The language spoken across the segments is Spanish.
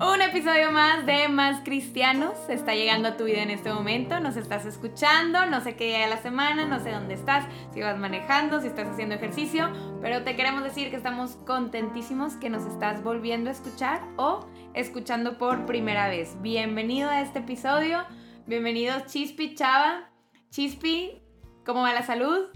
Un episodio más de Más Cristianos está llegando a tu vida en este momento. Nos estás escuchando, no sé qué día de la semana, no sé dónde estás, si vas manejando, si estás haciendo ejercicio, pero te queremos decir que estamos contentísimos que nos estás volviendo a escuchar o escuchando por primera vez. Bienvenido a este episodio, bienvenido Chispi Chava. Chispi, ¿cómo va la salud?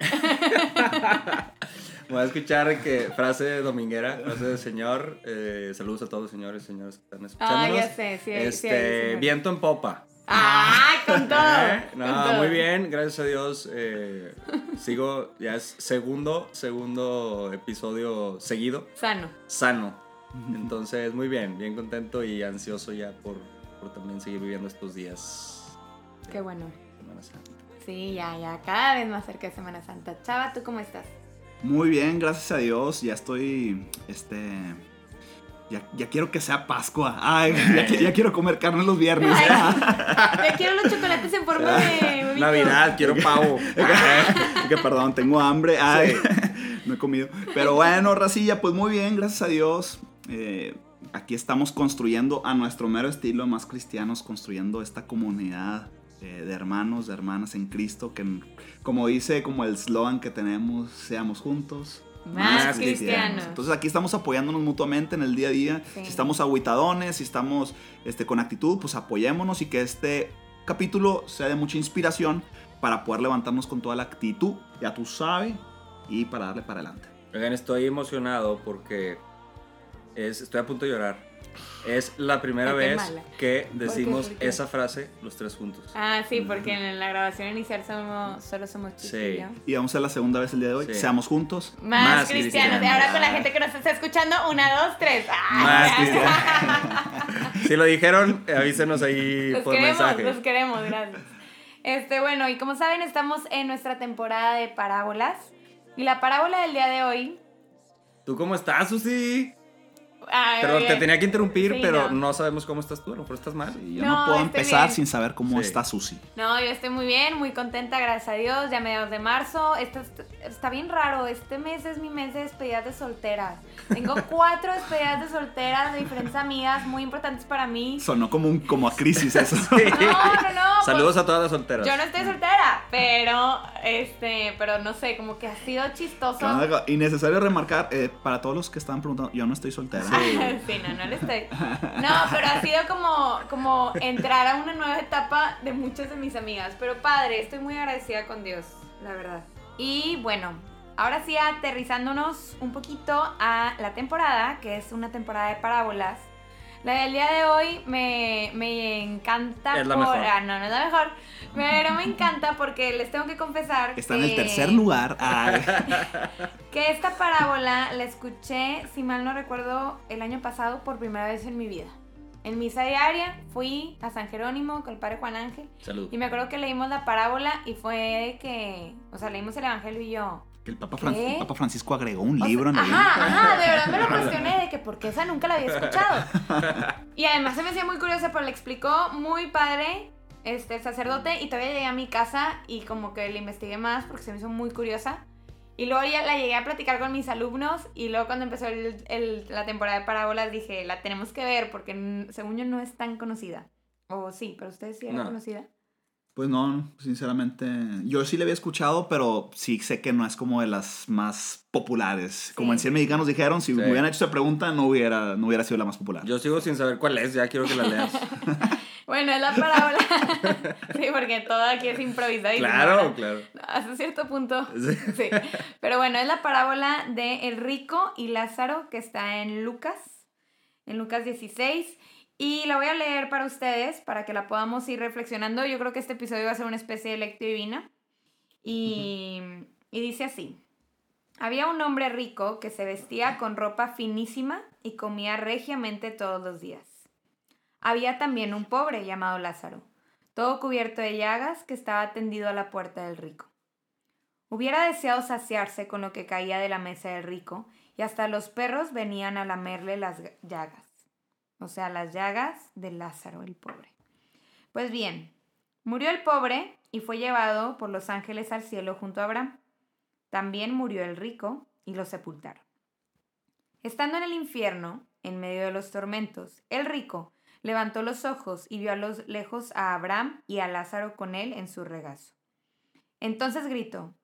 Voy a escuchar que frase dominguera, frase de señor. Eh, saludos a todos los señores, señores que están escuchando. Ah, ya sé, sí, este, sí, Viento en popa. ¡Ah! Con todo. ¿Eh? No, con todo. muy bien, gracias a Dios. eh, sigo, ya es segundo, segundo episodio seguido, Sano. sano. Entonces, muy bien, bien contento y ansioso ya por, por también seguir viviendo estos días. Qué bueno. Semana Santa. Sí, ya, ya, cada vez más cerca de Semana Santa. Chava, ¿tú cómo estás? Muy bien, gracias a Dios. Ya estoy, este, ya, ya quiero que sea Pascua. Ay, ya, ya quiero comer carne los viernes. Ya quiero los chocolates en forma de. Navidad, quiero pavo. que perdón, tengo hambre. Ay, no he comido. Pero bueno, Racilla, pues muy bien, gracias a Dios. Eh, aquí estamos construyendo a nuestro mero estilo, más cristianos, construyendo esta comunidad eh, de hermanos, de hermanas en Cristo, que como dice, como el slogan que tenemos, seamos juntos. Más cristianos. Entonces aquí estamos apoyándonos mutuamente en el día a día. Sí. Si estamos aguitadones, si estamos este, con actitud, pues apoyémonos y que este capítulo sea de mucha inspiración para poder levantarnos con toda la actitud, ya tú sabes, y para darle para adelante. Oigan, estoy emocionado porque es, estoy a punto de llorar. Es la primera vez que decimos ¿Por qué? esa frase los tres juntos. Ah, sí, porque en la grabación inicial somos, solo somos Chico y Sí. Y vamos a hacer la segunda vez el día de hoy. Sí. Seamos juntos. Más, Más cristianos. cristianos. Y ahora con la gente que nos está escuchando, una, dos, tres. ¡Ah! Más cristianos. Si lo dijeron, avísenos ahí Los por queremos, mensaje. los queremos, gracias. Este, bueno, y como saben, estamos en nuestra temporada de parábolas. Y la parábola del día de hoy. ¿Tú cómo estás, Susi? Ay, Pero oye, te tenía que interrumpir, Sí, pero no. no. sabemos cómo estás tú, a lo mejor estás mal. Y yo No, no, puedo empezar bien. sin saber cómo Sí. está Susi. No, yo estoy muy bien, muy contenta, gracias a Dios. Ya mediados de marzo. Esto es- está bien raro. Este mes es mi mes de despedidas de solteras. Tengo cuatro despedidas de solteras de diferentes amigas muy importantes para mí. Sonó como, un, como a crisis eso. No, no, no. Saludos pues, a todas las solteras. Yo no estoy soltera, pero este, pero no sé, como que ha sido chistoso. Y necesario remarcar, eh, para todos los que estaban preguntando, yo no estoy soltera. Sí, no, no lo estoy. No, pero ha sido como, como entrar a una nueva etapa de muchas de mis amigas. Pero padre, estoy muy agradecida con Dios, la verdad. Y bueno, ahora sí aterrizándonos un poquito a la temporada, que es una temporada de parábolas. La del día de hoy me, me encanta Es la por... mejor. Ah, no, no es la mejor. Pero me encanta porque les tengo que confesar Está en que... el tercer lugar. Ay. Que esta parábola la escuché, si mal no recuerdo, el año pasado por primera vez en mi vida. En misa diaria fui a San Jerónimo con el padre Juan Ángel Salud. y me acuerdo que leímos la parábola y fue de que, o sea, leímos el evangelio y yo. Que el Papa, ¿Qué? Fran- el Papa Francisco agregó un o libro sea, en el Ajá, ajá, de verdad me lo cuestioné de que porque esa nunca la había escuchado. Y además se me hacía muy curiosa, pero le explicó muy padre este el sacerdote y todavía llegué a mi casa y como que le investigué más porque se me hizo muy curiosa. Y luego ya la llegué a platicar con mis alumnos y luego cuando empezó el- el- la temporada de parábolas dije, la tenemos que ver porque según yo no es tan conocida. O sí, pero ustedes sí era No. conocida. Pues no, sinceramente. Yo sí le había escuchado, pero sí sé que no es como de las más populares. Como en Sí. 100 mexicanos dijeron, si Sí. me hubieran hecho esa pregunta, no hubiera, no hubiera sido la más popular. Yo sigo sin saber cuál es, ya quiero que la leas. Bueno, es la parábola. sí, porque todo aquí es improvisado. Claro, claro. Hasta cierto punto. Sí. Pero bueno, es la parábola de el rico y Lázaro que está en Lucas, en Lucas 16. Y la voy a leer para ustedes, para que la podamos ir reflexionando. Yo creo que este episodio va a ser una especie de lectio divina. Y, y dice así. Había un hombre rico que se vestía con ropa finísima y comía regiamente todos los días. Había también un pobre llamado Lázaro, todo cubierto de llagas, que estaba tendido a la puerta del rico. Hubiera deseado saciarse con lo que caía de la mesa del rico, y hasta los perros venían a lamerle las llagas o sea, las llagas de Lázaro el pobre. Pues bien, murió el pobre y fue llevado por los ángeles al cielo junto a Abraham. También murió el rico y lo sepultaron. Estando en el infierno, en medio de los tormentos, el rico levantó los ojos y vio a los lejos a Abraham y a Lázaro con él en su regazo. Entonces gritó,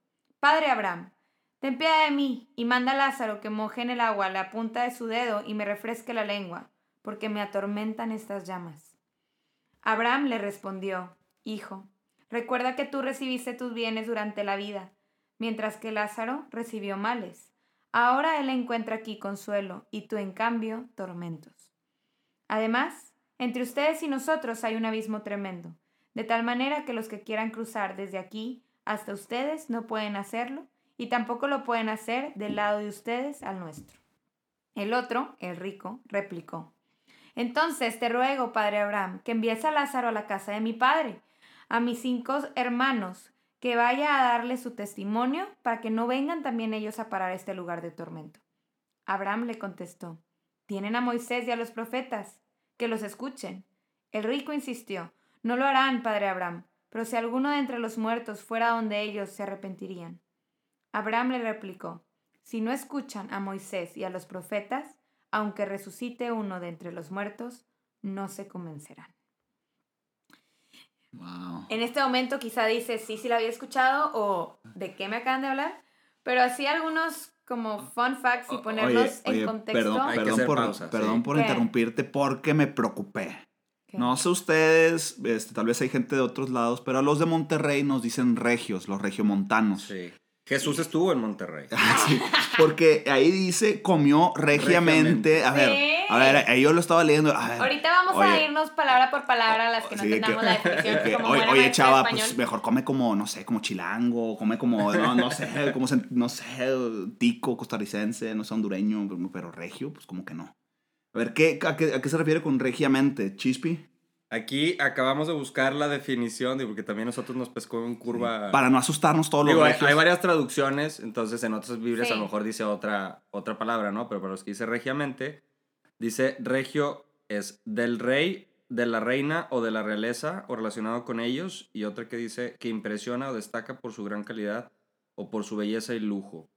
Padre Abraham, ten piedad de mí y manda a Lázaro que moje en el agua la punta de su dedo y me refresque la lengua porque me atormentan estas llamas. Abraham le respondió, Hijo, recuerda que tú recibiste tus bienes durante la vida, mientras que Lázaro recibió males. Ahora él encuentra aquí consuelo y tú en cambio tormentos. Además, entre ustedes y nosotros hay un abismo tremendo, de tal manera que los que quieran cruzar desde aquí hasta ustedes no pueden hacerlo y tampoco lo pueden hacer del lado de ustedes al nuestro. El otro, el rico, replicó, entonces te ruego, padre Abraham, que envíes a Lázaro a la casa de mi padre, a mis cinco hermanos, que vaya a darle su testimonio para que no vengan también ellos a parar este lugar de tormento. Abraham le contestó, tienen a Moisés y a los profetas, que los escuchen. El rico insistió, no lo harán, padre Abraham, pero si alguno de entre los muertos fuera donde ellos se arrepentirían. Abraham le replicó, si no escuchan a Moisés y a los profetas, aunque resucite uno de entre los muertos, no se convencerán. En este momento quizá dices, sí, sí la había escuchado o de qué me acaban de hablar, pero así algunos como fun facts y ponerlos en contexto. Perdón, por, interrumpirte porque me preocupé. No sé ustedes, este, tal vez hay gente de otros lados, pero a los de Monterrey nos dicen regios, los regiomontanos. Sí. Jesús estuvo en Monterrey. sí, porque ahí dice comió regiamente. A ver, a ver, yo lo estaba leyendo. Ahorita vamos a irnos palabra por palabra a las que no tengamos la definición. oye, chava, pues mejor come como, no sé, como chilango, come como, no, sé, como, no sé, tico, costarricense, no sé, hondureño, pero regio, pues como que no. A ver, ¿qué, a, qué, ¿a qué se refiere con regiamente? ¿Chispi? Aquí acabamos de buscar la definición, porque también nosotros nos pescó en curva. Para no asustarnos todos los hay, hay, varias traducciones, entonces en otras Biblias a lo mejor dice otra, otra palabra, ¿no? Pero para los que dice regiamente, dice regio es del rey, de la reina o de la realeza o relacionado con ellos, y otra que dice que impresiona o destaca por su gran calidad o por su belleza y lujo.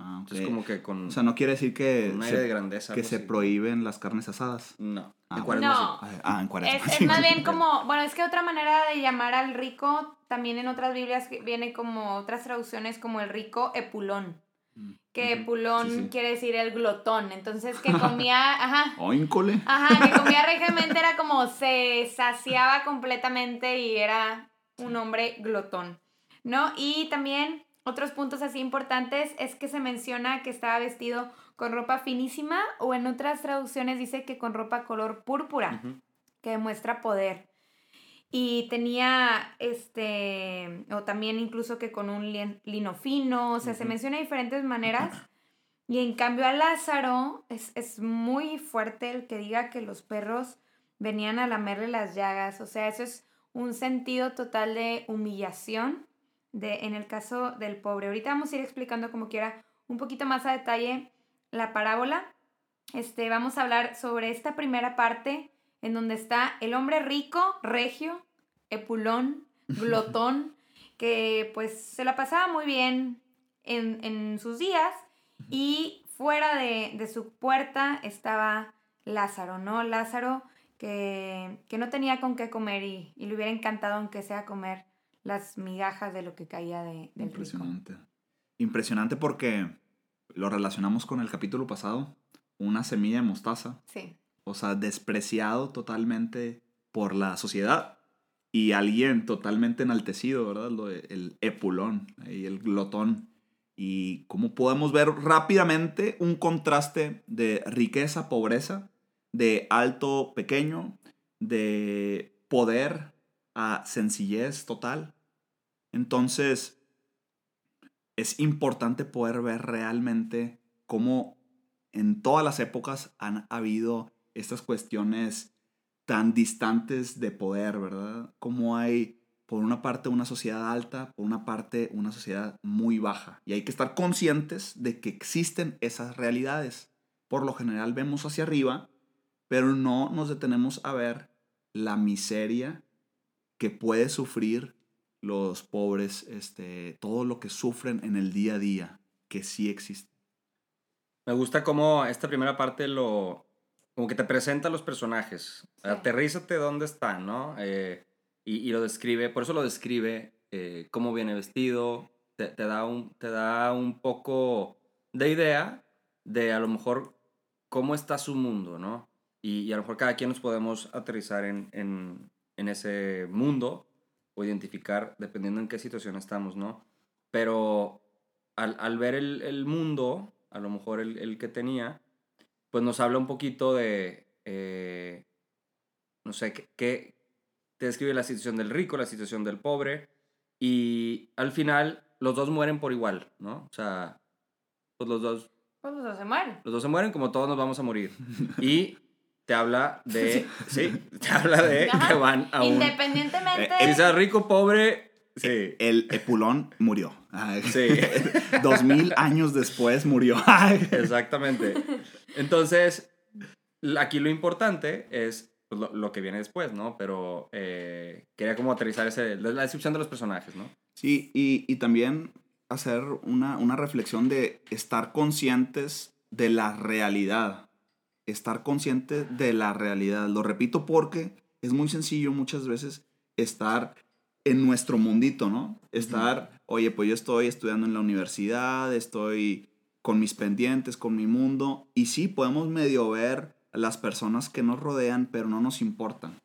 Ah, como que con. O sea, no quiere decir que. Un aire de grandeza. Que se prohíben las carnes asadas. No. Ah, en cuaresma no. Ah, en cuaresma. Es, más bien como. Bueno, es que otra manera de llamar al rico, también en otras Biblias viene como otras traducciones como el rico epulón. Mm, que epulón quiere decir el glotón. Entonces, que comía. Ajá. Oíncole. Ajá, que comía regiamente era como se saciaba completamente y era un hombre glotón. ¿No? Y también otros puntos así importantes es que se menciona que estaba vestido con ropa finísima o en otras traducciones dice que con ropa color púrpura, que demuestra poder. Y tenía, este, o también incluso que con un lino fino, o sea, se menciona de diferentes maneras. Y en cambio a Lázaro es, es muy fuerte el que diga que los perros venían a lamerle las llagas, o sea, eso es un sentido total de humillación de, en el caso del pobre. Ahorita vamos a ir explicando como quiera un poquito más a detalle la parábola. Este, vamos a hablar sobre esta primera parte en donde está el hombre rico, regio, epulón, glotón, que pues se la pasaba muy bien en, en sus días y fuera de, de, su puerta estaba Lázaro, ¿no? Lázaro que, que no tenía con qué comer y, y, le hubiera encantado aunque sea comer las migajas de lo que caía de, del Impresionante. Impresionante porque lo relacionamos con el capítulo pasado, una semilla de mostaza. Sí. O sea, despreciado totalmente por la sociedad y alguien totalmente enaltecido, ¿verdad? el epulón y el glotón. Y cómo podemos ver rápidamente un contraste de riqueza, pobreza, de alto, pequeño, de poder a sencillez total. Entonces, es importante poder ver realmente cómo en todas las épocas han habido estas cuestiones tan distantes de poder, ¿verdad? Como hay, por una parte, una sociedad alta, por una parte, una sociedad muy baja. Y hay que estar conscientes de que existen esas realidades. Por lo general vemos hacia arriba, pero no nos detenemos a ver la miseria que puede sufrir los pobres, este, todo lo que sufren en el día a día, que sí existe. Me gusta cómo esta primera parte lo, como que te presenta a los personajes. Aterrízate dónde están, ¿no? Eh, y, lo describe, por eso lo describe eh, cómo viene vestido, te, da un, te da un poco de idea de a lo mejor cómo está su mundo, ¿no? Y, a lo mejor cada quien nos podemos aterrizar en, en, en, ese mundo o identificar dependiendo en qué situación estamos, ¿no? Pero al, al ver el, el, mundo, a lo mejor el, el que tenía, pues nos habla un poquito de, eh, no sé, qué te describe la situación del rico, la situación del pobre, y al final los dos mueren por igual, ¿no? O sea, pues los dos... Pues los dos se mueren. Los dos se mueren como todos nos vamos a morir. Y te habla de... sí, te habla de que van a un... Independientemente... Eh, si sea rico, pobre, Sí. El Epulón murió. Sí. Dos mil años después murió. Exactamente. Entonces, aquí lo importante es pues, lo, que viene después, ¿no? Pero eh, quería como aterrizar ese, la descripción de los personajes, ¿no? Sí, y, y también hacer una, una reflexión de estar conscientes de la realidad. Estar conscientes de la realidad. Lo repito porque es muy sencillo muchas veces estar en nuestro mundito, ¿no? Estar, oye, pues yo estoy estudiando en la universidad, estoy con mis pendientes, con mi mundo, y sí, podemos medio ver las personas que nos rodean, pero no nos importan.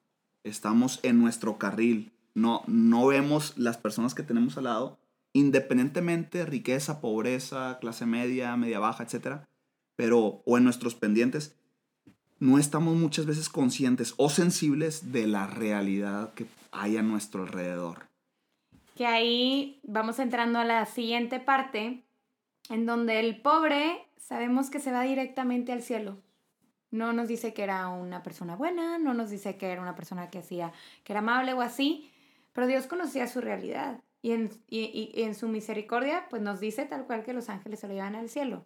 Estamos en nuestro carril, no, no vemos las personas que tenemos al lado, independientemente riqueza, pobreza, clase media, media baja, etcétera, pero o en nuestros pendientes, no estamos muchas veces conscientes o sensibles de la realidad que hay a nuestro alrededor. Que ahí vamos entrando a la siguiente parte, en donde el pobre sabemos que se va directamente al cielo. No nos dice que era una persona buena, no nos dice que era una persona que hacía, que era amable o así, pero Dios conocía su realidad y en, y, y en su misericordia pues nos dice tal cual que los ángeles se lo llevan al cielo.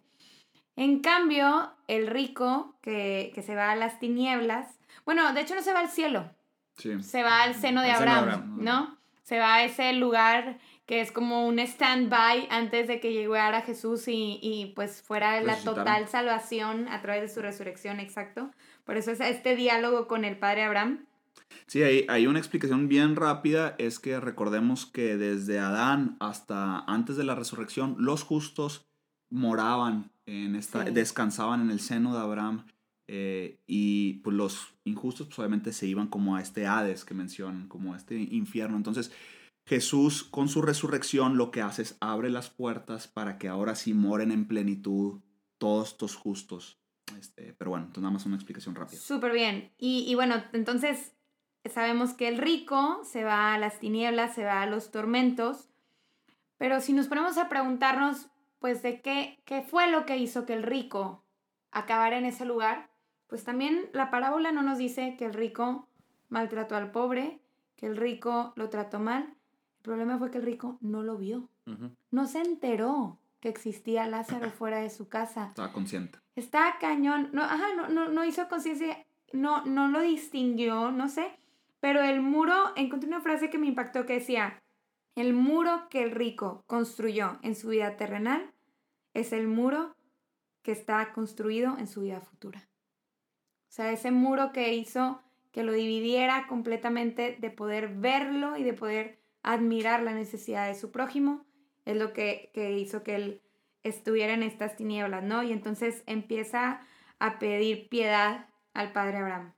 En cambio, el rico que, se va a las tinieblas, bueno, de hecho no se va al cielo, se va al seno de Abraham, ¿no? Se va a ese lugar que es como un stand-by antes de que llegara Jesús y, y pues fuera la total salvación a través de su resurrección, exacto. Por eso es este diálogo con el padre Abraham. Sí, hay, hay una explicación bien rápida, es que recordemos que desde Adán hasta antes de la resurrección, los justos moraban en esta, descansaban en el seno de Abraham eh, y pues los injustos pues obviamente se iban como a este Hades que mencionan, como a este infierno. Entonces Jesús con su resurrección lo que hace es abre las puertas para que ahora sí moren en plenitud todos estos justos. Este, pero bueno, entonces nada más una explicación rápida. Súper bien. Y, y bueno, entonces sabemos que el rico se va a las tinieblas, se va a los tormentos, pero si nos ponemos a preguntarnos pues de qué, qué fue lo que hizo que el rico acabara en ese lugar, pues también la parábola no nos dice que el rico maltrató al pobre, que el rico lo trató mal. El problema fue que el rico no lo vio. No se enteró que existía Lázaro fuera de su casa. Estaba consciente. Está cañón. No, ajá, no, no, no hizo conciencia, no, no lo distinguió, no sé. Pero el muro, encontré una frase que me impactó que decía, el muro que el rico construyó en su vida terrenal es el muro que está construido en su vida futura. O sea, ese muro que hizo que lo dividiera completamente de poder verlo y de poder admirar la necesidad de su prójimo, es lo que, que hizo que él estuviera en estas tinieblas, ¿no? Y entonces empieza a pedir piedad al padre Abraham.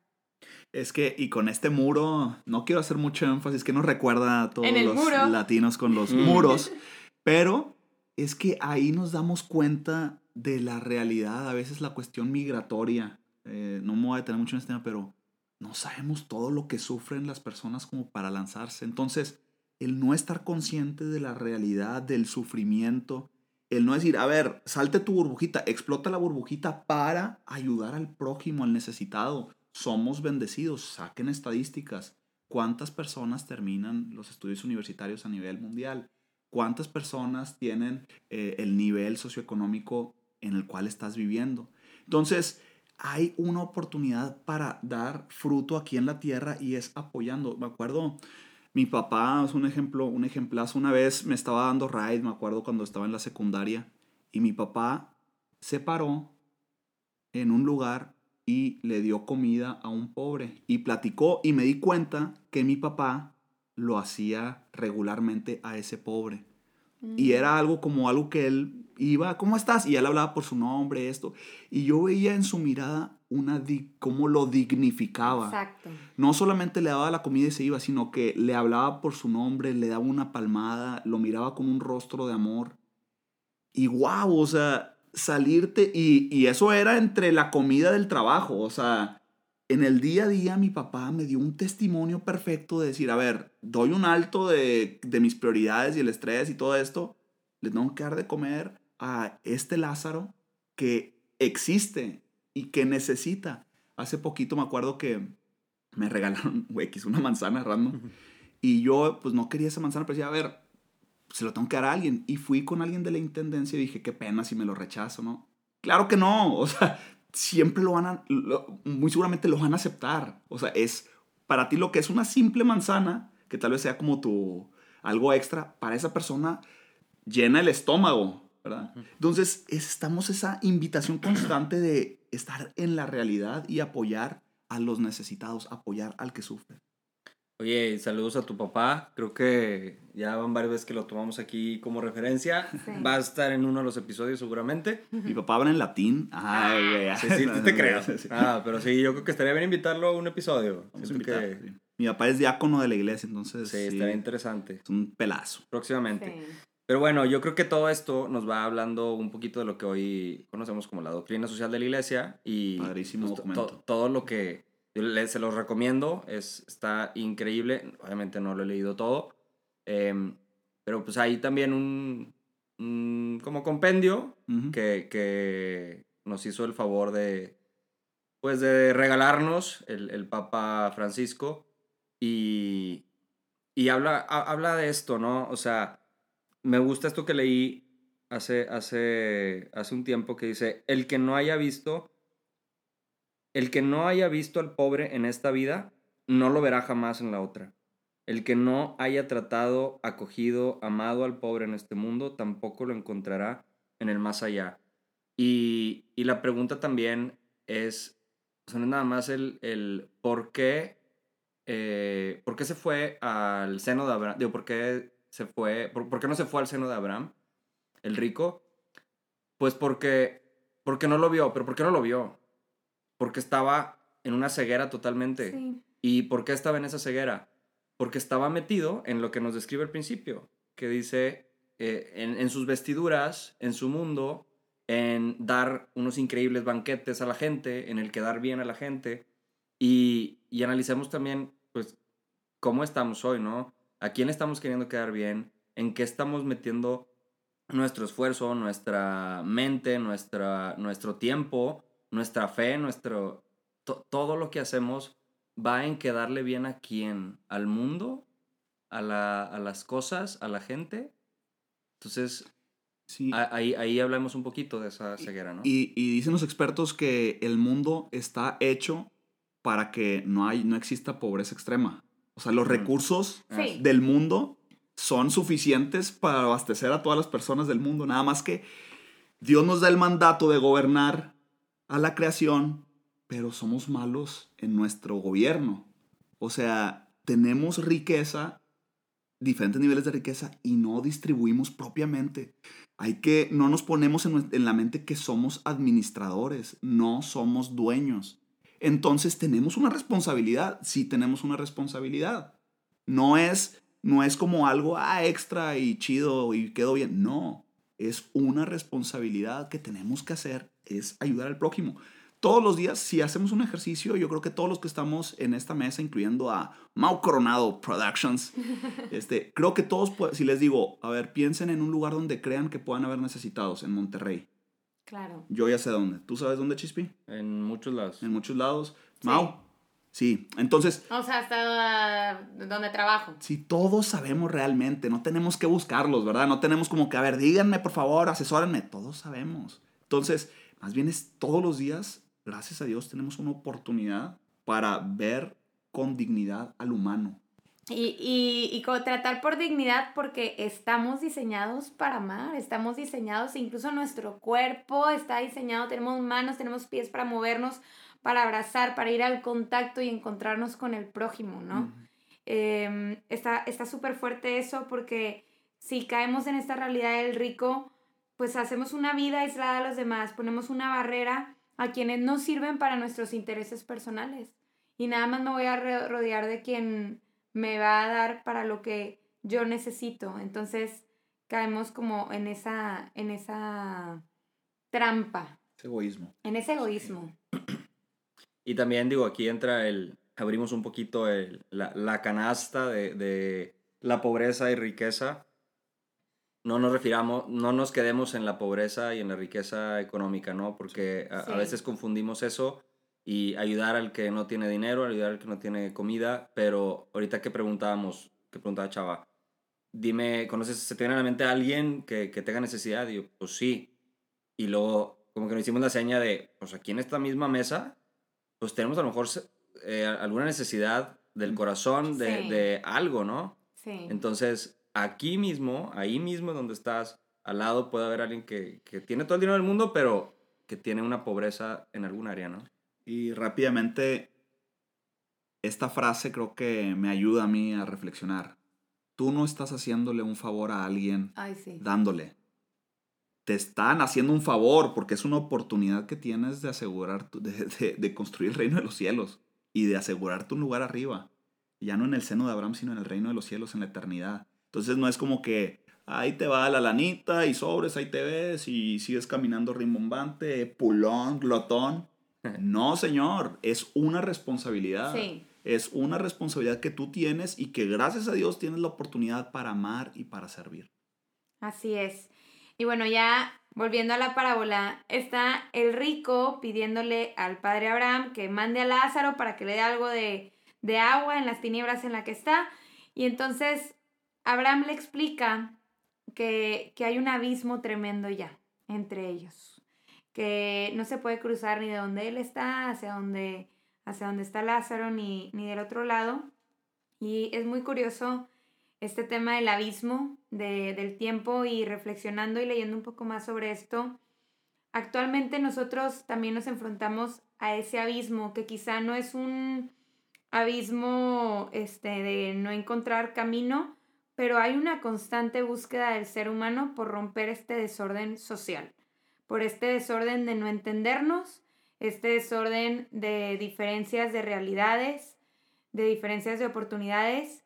Es que, y con este muro, no quiero hacer mucho énfasis, que nos recuerda a todos los latinos con los mm. muros, pero es que ahí nos damos cuenta de la realidad, a veces la cuestión migratoria. Eh, no me voy a detener mucho en este tema, pero no sabemos todo lo que sufren las personas como para lanzarse. Entonces, el no estar consciente de la realidad, del sufrimiento, el no decir, a ver, salte tu burbujita, explota la burbujita para ayudar al prójimo, al necesitado somos bendecidos. Saquen estadísticas. ¿Cuántas personas terminan los estudios universitarios a nivel mundial? ¿Cuántas personas tienen eh, el nivel socioeconómico en el cual estás viviendo? Entonces, hay una oportunidad para dar fruto aquí en la tierra y es apoyando. Me acuerdo, mi papá es un ejemplo, un ejemplazo. Una vez me estaba dando ride, me acuerdo cuando estaba en la secundaria, y mi papá se paró en un lugar y le dio comida a un pobre. Y platicó y me di cuenta que mi papá lo hacía regularmente a ese pobre. Y mm. era algo como algo que él iba, ¿cómo estás? Y él hablaba por su nombre, esto. Y yo veía en su mirada una cómo lo dignificaba. Exacto. No solamente le daba la comida y se iba, sino que le hablaba por su nombre, le daba una palmada, lo miraba con un rostro de amor. Y wow, o sea, salirte y, eso era entre la comida del trabajo, o sea, en el día a día mi papá me dio un testimonio perfecto de decir, a ver, doy un alto de, mis prioridades y el estrés y todo esto, le tengo que dar de comer a este Lázaro que existe y que necesita. Hace poquito me acuerdo que me regalaron, güey, una manzana random. Y yo, pues no quería esa manzana, pero decía, a ver, se lo tengo que dar a alguien. Y fui con alguien de la intendencia y dije, qué pena si me lo rechazo, ¿no? Claro que no, o sea, siempre lo van a, muy seguramente lo van a aceptar. O sea, es para ti lo que es una simple manzana, que tal vez sea como tu, algo extra, para esa persona llena el estómago, ¿verdad? Entonces, estamos esa invitación constante de estar en la realidad y apoyar a los necesitados, apoyar al que sufre. Oye, saludos a tu papá. Creo que ya van varias veces que lo tomamos aquí como referencia. Va a estar en uno de los episodios seguramente. Mi papá habla en latín. Ay, güey. Sí, sí, te creo. Ah, pero sí, yo creo que estaría bien invitarlo a un episodio. Mi papá es diácono de la iglesia, entonces. Sí, estaría interesante. Es un pelazo. Próximamente. Pero bueno, yo creo que todo esto nos va hablando un poquito de lo que hoy conocemos como la doctrina social de la iglesia y Padrísimo pues, documento. todo lo que se los recomiendo, es, está increíble. Obviamente no lo he leído todo. Em, pero pues hay también un, como compendio que, que, nos hizo el favor de, pues de regalarnos el, el Papa Francisco y, y habla, habla de esto, ¿no? O sea, me gusta esto que leí hace, hace, hace un tiempo que dice, el que no haya visto el que no haya visto al pobre en esta vida, no lo verá jamás en la otra. El que no haya tratado, acogido, amado al pobre en este mundo, tampoco lo encontrará en el más allá. Y, la pregunta también es, son nada más el, el por qué, eh, por qué se fue al seno de Abraham, digo, por qué se fue, por, qué no se fue al seno de Abraham, el rico, pues porque, porque no lo vio, pero ¿por qué no lo vio? Porque estaba en una ceguera totalmente. ¿Y por qué estaba en esa ceguera? Porque estaba metido en lo que nos describe al principio, que dice eh, en, sus vestiduras, en su mundo, en dar unos increíbles banquetes a la gente, en el quedar bien a la gente. Y, y analicemos también, pues, cómo estamos hoy, ¿no? ¿A quién estamos queriendo quedar bien? ¿En qué estamos metiendo nuestro esfuerzo, nuestra mente, nuestra, nuestro tiempo? Nuestra fe, nuestro, todo lo que hacemos va en quedarle bien a quién, al mundo, a, la, a las cosas, a la gente. Entonces, sí. ahí, ahí hablamos un poquito de esa ceguera, ¿no? Y, y, dicen los expertos que el mundo está hecho para que no, hay, no exista pobreza extrema. O sea, los recursos del mundo son suficientes para abastecer a todas las personas del mundo. Nada más que Dios nos da el mandato de gobernar a la creación, pero somos malos en nuestro gobierno. O sea, tenemos riqueza, diferentes niveles de riqueza y no distribuimos propiamente. Hay que, no nos ponemos en, la mente que somos administradores, no somos dueños. Entonces tenemos una responsabilidad, sí tenemos una responsabilidad. No es, no es como algo ah, extra y chido y quedó bien. No, es una responsabilidad que tenemos que hacer, es ayudar al prójimo. Todos los días, si hacemos un ejercicio, yo creo que todos los que estamos en esta mesa, incluyendo a Mau Coronado Productions, este, creo que todos, si les digo, a ver, piensen en un lugar donde crean que puedan haber necesitados, en Monterrey. Claro. Yo ya sé dónde. ¿Tú sabes dónde, Chispi? En muchos lados. En muchos lados. Mau. Sí, entonces... O sea, hasta donde trabajo. Si todos sabemos realmente, no tenemos que buscarlos, ¿verdad? No tenemos como que, a ver, díganme por favor, asesórenme, todos sabemos. Entonces, más bien es todos los días, gracias a Dios, tenemos una oportunidad para ver con dignidad al humano. Y, y, y tratar por dignidad porque estamos diseñados para amar, estamos diseñados, incluso nuestro cuerpo está diseñado, tenemos manos, tenemos pies para movernos, para abrazar, para ir al contacto y encontrarnos con el prójimo, ¿no? Em, está súper fuerte eso porque si caemos en esta realidad del rico, pues hacemos una vida aislada a los demás, ponemos una barrera a quienes no sirven para nuestros intereses personales. Y nada más me voy a rodear de quien me va a dar para lo que yo necesito. Entonces caemos como en esa, en esa trampa. egoísmo. En ese egoísmo. Y también digo, aquí entra el, abrimos un poquito la, canasta de, la pobreza y riqueza. No nos refiramos, no nos quedemos en la pobreza y en la riqueza económica, ¿no? Porque a veces confundimos eso y ayudar al que no tiene dinero, ayudar al que no tiene comida, pero ahorita que preguntábamos, que preguntaba Chava, dime, ¿conoces, se te viene a la mente a alguien que, que tenga necesidad? Y yo, pues sí. Y luego, como que nos hicimos la seña de, pues aquí en esta misma mesa, pues tenemos a lo mejor eh, alguna necesidad del corazón, de, de, algo, ¿no? Sí. Entonces, aquí mismo, ahí mismo donde estás, al lado puede haber alguien que, que tiene todo el dinero del mundo, pero que tiene una pobreza en algún área, ¿no? Y rápidamente, esta frase creo que me ayuda a mí a reflexionar. Tú no estás haciéndole un favor a alguien dándole. Te están haciendo un favor porque es una oportunidad que tienes de asegurar, de, de, construir el reino de los cielos y de asegurarte un lugar arriba. Ya no en el seno de Abraham, sino en el reino de los cielos, en la eternidad. Entonces no es como que ahí te va la lanita y sobres, ahí te ves y sigues caminando rimbombante, pulón, glotón. No, señor, es una responsabilidad. Es una responsabilidad que tú tienes y que gracias a Dios tienes la oportunidad para amar y para servir. Así es. Y bueno, ya volviendo a la parábola, está el rico pidiéndole al padre Abraham que mande a Lázaro para que le dé algo de, de agua en las tinieblas en la que está. Y entonces Abraham le explica que, que hay un abismo tremendo ya entre ellos que no se puede cruzar ni de donde él está hacia donde, hacia donde está Lázaro, ni, ni del otro lado. Y es muy curioso este tema del abismo de, del tiempo y reflexionando y leyendo un poco más sobre esto. Actualmente nosotros también nos enfrentamos a ese abismo que quizá no es un abismo este, de no encontrar camino, pero hay una constante búsqueda del ser humano por romper este desorden social por este desorden de no entendernos, este desorden de diferencias de realidades, de diferencias de oportunidades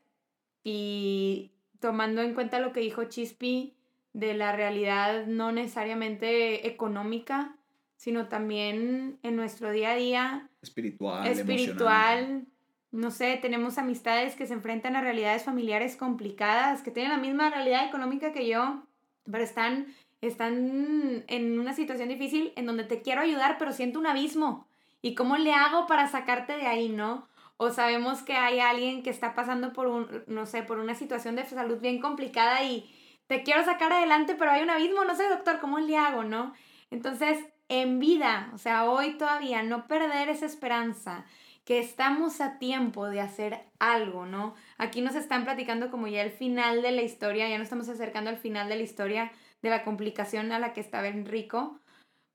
y tomando en cuenta lo que dijo Chispi de la realidad no necesariamente económica, sino también en nuestro día a día. Espiritual. Espiritual. No sé, tenemos amistades que se enfrentan a realidades familiares complicadas, que tienen la misma realidad económica que yo, pero están están en una situación difícil en donde te quiero ayudar, pero siento un abismo. ¿Y cómo le hago para sacarte de ahí, no? O sabemos que hay alguien que está pasando por un, no sé, por una situación de salud bien complicada y te quiero sacar adelante, pero hay un abismo, no sé, doctor, ¿cómo le hago, no? Entonces, en vida, o sea, hoy todavía no perder esa esperanza, que estamos a tiempo de hacer algo, ¿no? Aquí nos están platicando como ya el final de la historia, ya nos estamos acercando al final de la historia de la complicación a la que estaba Enrico,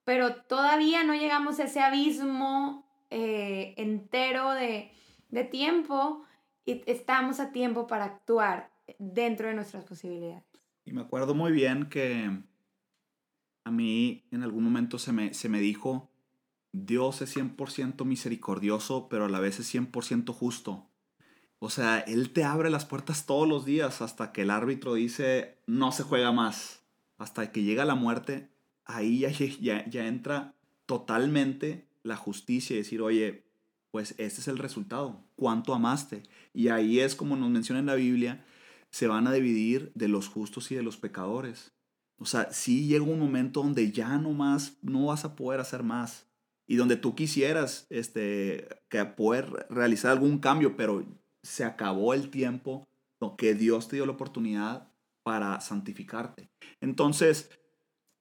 pero todavía no llegamos a ese abismo eh, entero de, de tiempo y estamos a tiempo para actuar dentro de nuestras posibilidades. Y me acuerdo muy bien que a mí en algún momento se me, se me dijo Dios es 100% misericordioso, pero a la vez es 100% justo. O sea, Él te abre las puertas todos los días hasta que el árbitro dice, no se juega más. Hasta que llega la muerte, ahí ya, ya, entra totalmente la justicia y decir, oye, pues este es el resultado. ¿Cuánto amaste? Y ahí es como nos menciona en la Biblia, se van a dividir de los justos y de los pecadores. O sea, sí llega un momento donde ya no más, no vas a poder hacer más. Y donde tú quisieras este, que poder realizar algún cambio, pero se acabó el tiempo que Dios te dio la oportunidad para santificarte. Entonces,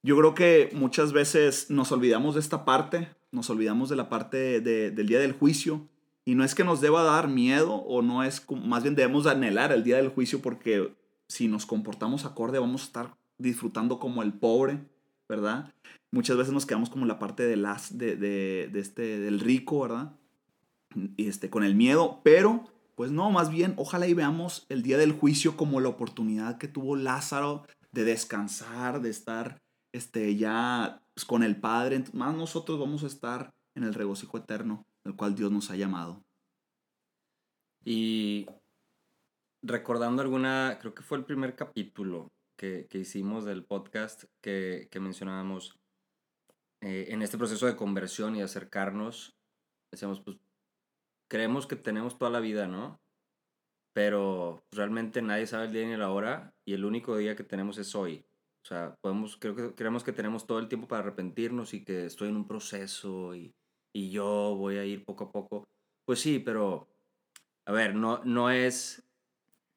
yo creo que muchas veces nos olvidamos de esta parte, nos olvidamos de la parte del día del juicio, y no es que nos deba dar miedo, o no es, más bien debemos anhelar el día del juicio, porque si nos comportamos acorde vamos a estar disfrutando como el pobre, ¿verdad? Muchas veces nos quedamos como la parte de las, de, de, este, del rico, ¿verdad? Y este, con el miedo, pero pues no, más bien, ojalá y veamos el día del juicio como la oportunidad que tuvo Lázaro de descansar, de estar este, ya pues, con el Padre. Más nosotros vamos a estar en el regocijo eterno, el cual Dios nos ha llamado. Y recordando alguna, creo que fue el primer capítulo que, hicimos del podcast que, mencionábamos eh, en este proceso de conversión y acercarnos, decíamos, pues creemos que tenemos toda la vida, ¿no? Pero realmente nadie sabe el día ni la hora y el único día que tenemos es hoy. O sea, podemos, creo que creemos que tenemos todo el tiempo para arrepentirnos y que estoy en un proceso y, y yo voy a ir poco a poco. Pues sí, pero, a ver, no, no es...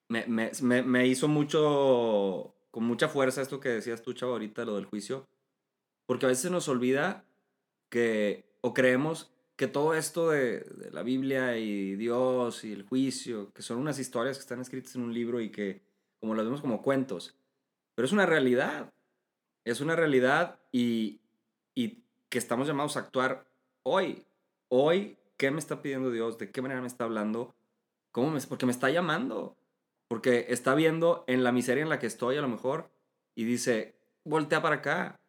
Me, me, me, hizo mucho, con mucha fuerza esto que decías tú, chavo, ahorita, lo del juicio, porque a veces nos olvida que, o creemos que todo esto de, la Biblia y Dios y el juicio, que son unas historias que están escritas en un libro y que como las vemos como cuentos, pero es una realidad, es una realidad y, y que estamos llamados a actuar hoy, hoy, ¿qué me está pidiendo Dios? ¿De qué manera me está hablando? ¿Cómo me, porque me está llamando, porque está viendo en la miseria en la que estoy a lo mejor y dice, voltea para acá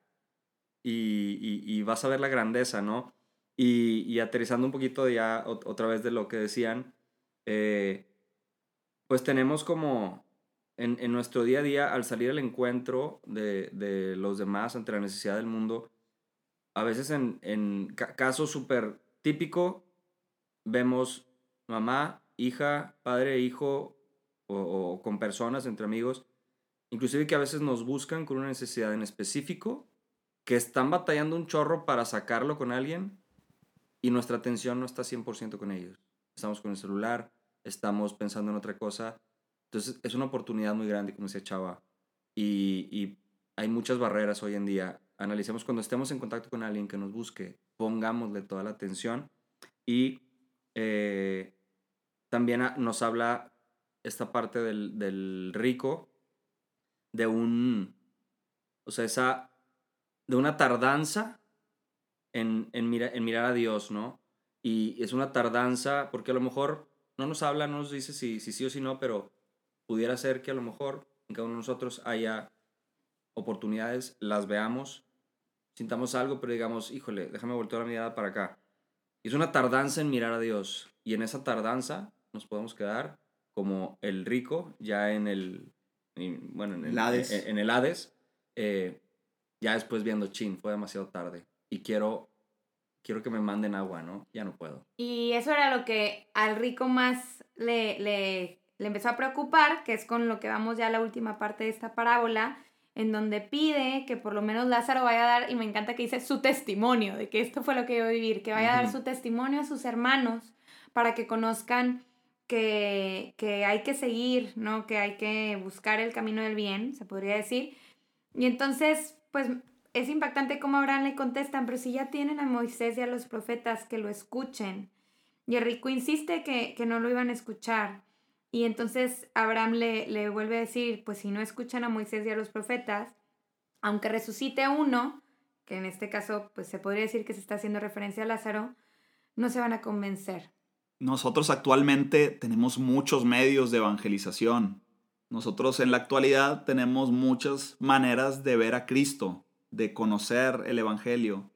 y, y vas a ver la grandeza, ¿no? Y, aterrizando un poquito ya otra vez de lo que decían, eh, pues tenemos como en, nuestro día a día, al salir al encuentro de, los demás ante la necesidad del mundo, a veces en, en casos súper típico, vemos mamá, hija, padre, hijo, o, o, con personas, entre amigos, inclusive que a veces nos buscan con una necesidad en específico, que están batallando un chorro para sacarlo con alguien y nuestra atención no está 100% con ellos. Estamos con el celular, estamos pensando en otra cosa. Entonces es una oportunidad muy grande, como decía Chava. Y, y hay muchas barreras hoy en día. Analicemos cuando estemos en contacto con alguien que nos busque, pongámosle toda la atención. Y eh, también nos habla esta parte del, del rico de un, o sea, esa, de una tardanza en, en, en mirar a Dios, ¿no? Y es una tardanza, porque a lo mejor no nos habla, no nos dice si, si sí o si no, pero pudiera ser que a lo mejor en cada uno de nosotros haya oportunidades, las veamos, sintamos algo, pero digamos, híjole, déjame voltear la mirada para acá. Y es una tardanza en mirar a Dios. Y en esa tardanza nos podemos quedar como el rico, ya en el, bueno, en el, Hades, en, el Hades eh, ya después viendo, chin, fue demasiado tarde y quiero, quiero que me manden agua, ¿no? Ya no puedo. Y eso era lo que al rico más le, le, le empezó a preocupar, que es con lo que vamos ya a la última parte de esta parábola, en donde pide que por lo menos Lázaro vaya a dar, y me encanta que dice su testimonio, de que esto fue lo que iba a vivir, que vaya a dar su testimonio a sus hermanos para que conozcan que, que, hay que seguir, ¿no? Que hay que buscar el camino del bien, se podría decir. Y entonces, pues es impactante cómo Abraham le contestan, pero si ya tienen a Moisés y a los profetas que lo escuchen. Y el rico insiste que, no lo iban a escuchar. Y entonces Abraham le, le vuelve a decir, pues si no escuchan a Moisés y a los profetas, aunque resucite uno, que en este caso pues se podría decir que se está haciendo referencia a Lázaro, no se van a convencer. Nosotros actualmente tenemos muchos medios de evangelización. Nosotros en la actualidad tenemos muchas maneras de ver a Cristo de conocer el Evangelio.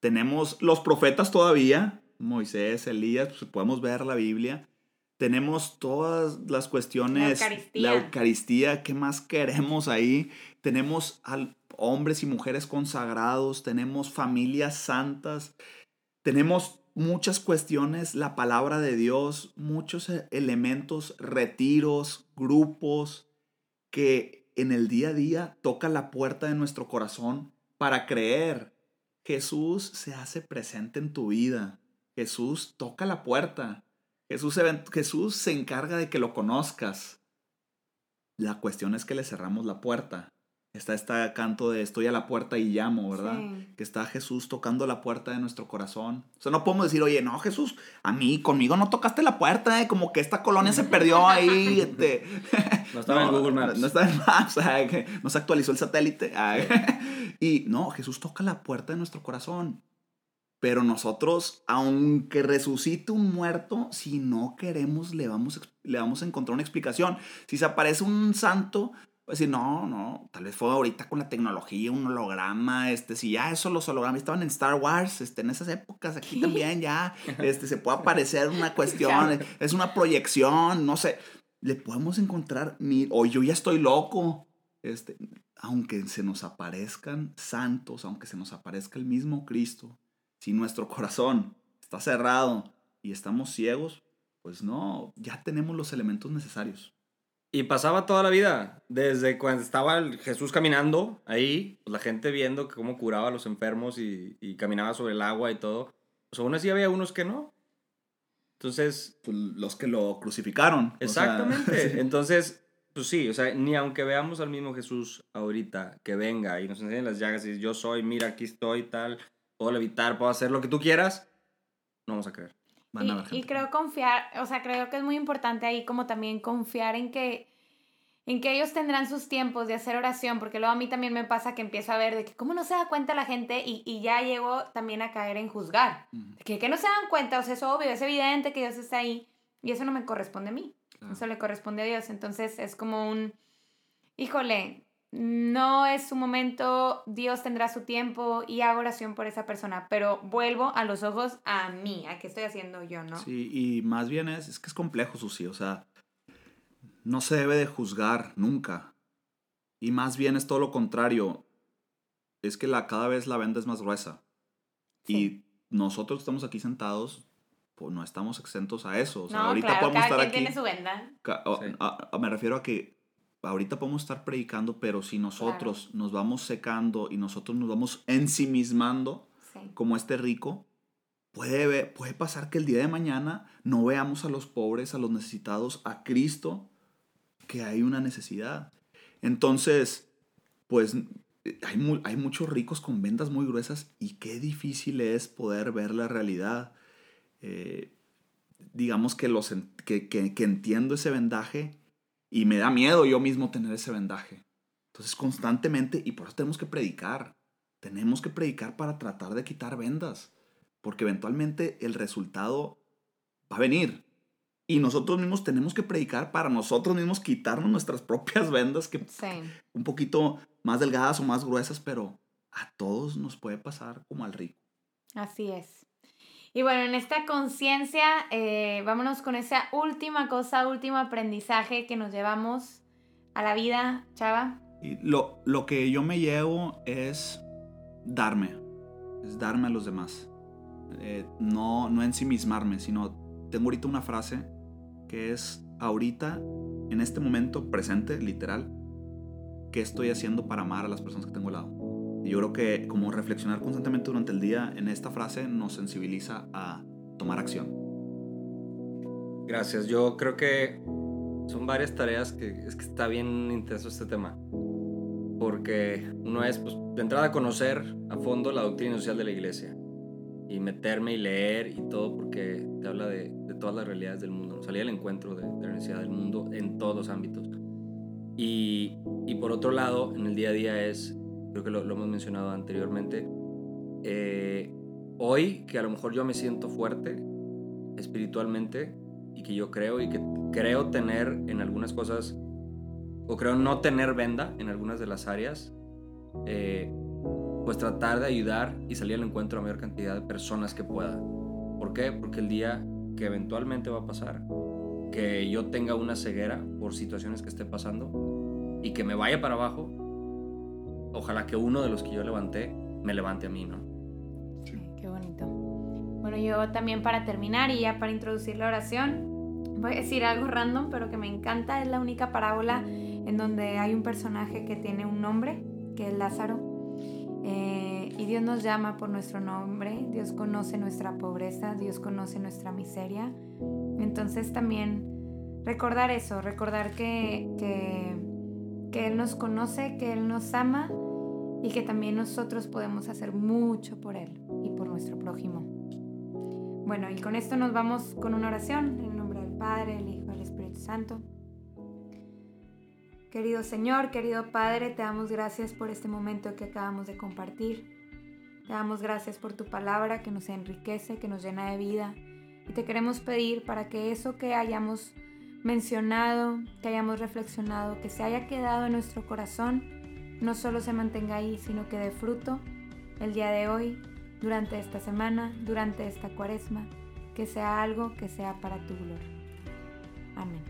Tenemos los profetas todavía, Moisés, Elías, pues podemos ver la Biblia. Tenemos todas las cuestiones, La Eucaristía. la Eucaristía, ¿qué más queremos ahí? Tenemos al- hombres y mujeres consagrados, tenemos familias santas, tenemos muchas cuestiones, la palabra de Dios, muchos e- elementos, retiros, grupos, que en el día a día toca la puerta de nuestro corazón para creer. Jesús se hace presente en tu vida. Jesús toca la puerta. Jesús se, Jesús se encarga de que lo conozcas. La cuestión es que le cerramos la puerta. Está este canto de estoy a la puerta y llamo, ¿verdad? Sí. Que está Jesús tocando la puerta de nuestro corazón. O sea, no podemos decir, oye, no, Jesús, a mí, conmigo no tocaste la puerta, ¿eh? como que esta colonia se perdió ahí. este. No estaba en Google Maps. No, no estaba en Maps, ah, no se actualizó el satélite. ah. Y no, Jesús toca la puerta de nuestro corazón. Pero nosotros, aunque resucite un muerto, si no queremos, le vamos, le vamos a encontrar una explicación. Si se aparece un santo, pues decir, no, no, tal vez fue ahorita con la tecnología, un holograma, este, si ya eso los hologramas estaban en Star Wars, este, en esas épocas, aquí también ya, este, se puede aparecer una cuestión, es una proyección, no sé, le podemos encontrar, mi, o yo ya estoy loco, este, aunque se nos aparezcan santos, aunque se nos aparezca el mismo Cristo, si nuestro corazón está cerrado y estamos ciegos, pues no, ya tenemos los elementos necesarios. Y pasaba toda la vida, desde cuando estaba Jesús caminando ahí, pues la gente viendo cómo curaba a los enfermos y, y caminaba sobre el agua y todo. Pues aún así había unos que no. Entonces, Pues, los que lo crucificaron. o sea, exactamente. Entonces, pues sí, o sea, ni aunque veamos al mismo Jesús ahorita que venga y nos enseñe las llagas y yo soy, mira, aquí estoy, tal, puedo levitar, puedo hacer lo que tú quieras, no vamos a creer. van a Y, ver y creo confiar, o sea, creo que es muy importante ahí como también confiar en que en que ellos tendrán sus tiempos de hacer oración, porque luego a mí también me pasa que empiezo a ver de que cómo no se da cuenta la gente y, y ya llego también a caer en juzgar. Ujú, Que, que no se dan cuenta, o sea, es obvio, es evidente que Dios está ahí y eso no me corresponde a mí, claro. eso le corresponde a Dios. Entonces es como un, híjole, no es su momento, Dios tendrá su tiempo y hago oración por esa persona, pero vuelvo a los ojos a mí, a qué estoy haciendo yo, ¿no? Sí, y más bien es, es que es complejo, Susi. O sea, no se debe de juzgar nunca. Y más bien es todo lo contrario. Es que la, cada vez la venda es más gruesa. Sí. Y nosotros que estamos aquí sentados, pues no estamos exentos a eso. O sea, no, ahorita claro, podemos cada estar quien aquí. tiene su venda. Ca- o- Sí. a- a- me refiero a que ahorita podemos estar predicando, pero si nosotros nos vamos secando y nosotros nos vamos ensimismando, Sí. como este rico, puede, puede pasar que el día de mañana no veamos a los pobres, a los necesitados, a Cristo, que hay una necesidad. Entonces, pues hay, mu- hay muchos ricos con ventas muy gruesas y qué difícil es poder ver la realidad. Eh, digamos que, los, que- que entiendo ese vendaje y me da miedo yo mismo tener ese vendaje. Entonces constantemente, y por eso tenemos que predicar, tenemos que predicar para tratar de quitar vendas, porque eventualmente el resultado va a venir. Y nosotros mismos tenemos que predicar para nosotros mismos quitarnos nuestras propias vendas, que Sí. un poquito más delgadas o más gruesas, pero a todos nos puede pasar como al rico. Así es. Y bueno, en esta conciencia, eh, vámonos con esa última cosa, último aprendizaje que nos llevamos a la vida, Chava. Y lo, lo que yo me llevo es darme, es darme a los demás. Eh, no, no ensimismarme, sino tengo ahorita una frase que es ahorita, en este momento presente, literal, ¿qué estoy haciendo para amar a las personas que tengo al lado? Yo creo que como reflexionar constantemente durante el día en esta frase nos sensibiliza a tomar acción. Gracias, yo creo que son varias tareas que es que está bien intenso este tema. Porque uno es, pues, de entrada conocer a fondo la doctrina social de la iglesia y meterme y leer y todo porque te habla de, de todas las realidades del mundo, salir al encuentro de, de la necesidad del mundo en todos los ámbitos. Y, y por otro lado, en el día a día es, creo que lo, hemos mencionado anteriormente, eh, hoy que a lo mejor yo me siento fuerte espiritualmente y que yo creo y que creo tener en algunas cosas o creo no tener venda en algunas de las áreas, eh, pues tratar de ayudar y salir al encuentro a mayor cantidad de personas que pueda. ¿Por qué? Porque el día que eventualmente va a pasar, que yo tenga una ceguera por situaciones que esté pasando y que me vaya para abajo, ojalá que uno de los que yo levanté me levante a mí, ¿no? Sí, qué bonito. Bueno, yo también para terminar y ya para introducir la oración, voy a decir algo random, pero que me encanta. Es la única parábola en donde hay un personaje que tiene un nombre, que es Lázaro. Eh, y Dios nos llama por nuestro nombre, Dios conoce nuestra pobreza, Dios conoce nuestra miseria. Entonces también recordar eso, recordar que, que, que Él nos conoce, que Él nos ama y que también nosotros podemos hacer mucho por Él y por nuestro prójimo. Bueno, y con esto nos vamos con una oración en nombre del Padre, el Hijo y el Espíritu Santo. Querido Señor, querido Padre, te damos gracias por este momento que acabamos de compartir. Te damos gracias por tu palabra que nos enriquece, que nos llena de vida. Y te queremos pedir para que eso que hayamos mencionado, que hayamos reflexionado, que se haya quedado en nuestro corazón, no solo se mantenga ahí, sino que dé fruto el día de hoy, durante esta semana, durante esta cuaresma, que sea algo que sea para tu gloria. Amén.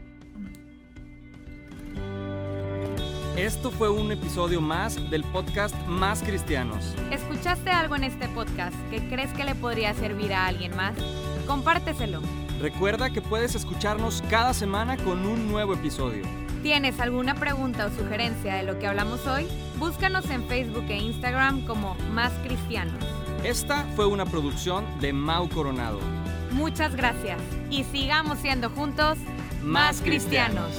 Esto fue un episodio más del podcast Más Cristianos. ¿Escuchaste algo en este podcast que crees que le podría servir a alguien más? Compárteselo. Recuerda que puedes escucharnos cada semana con un nuevo episodio. ¿Tienes alguna pregunta o sugerencia de lo que hablamos hoy? Búscanos en Facebook e Instagram como Más Cristianos. Esta fue una producción de Mau Coronado. Muchas gracias y sigamos siendo juntos Más cristianos.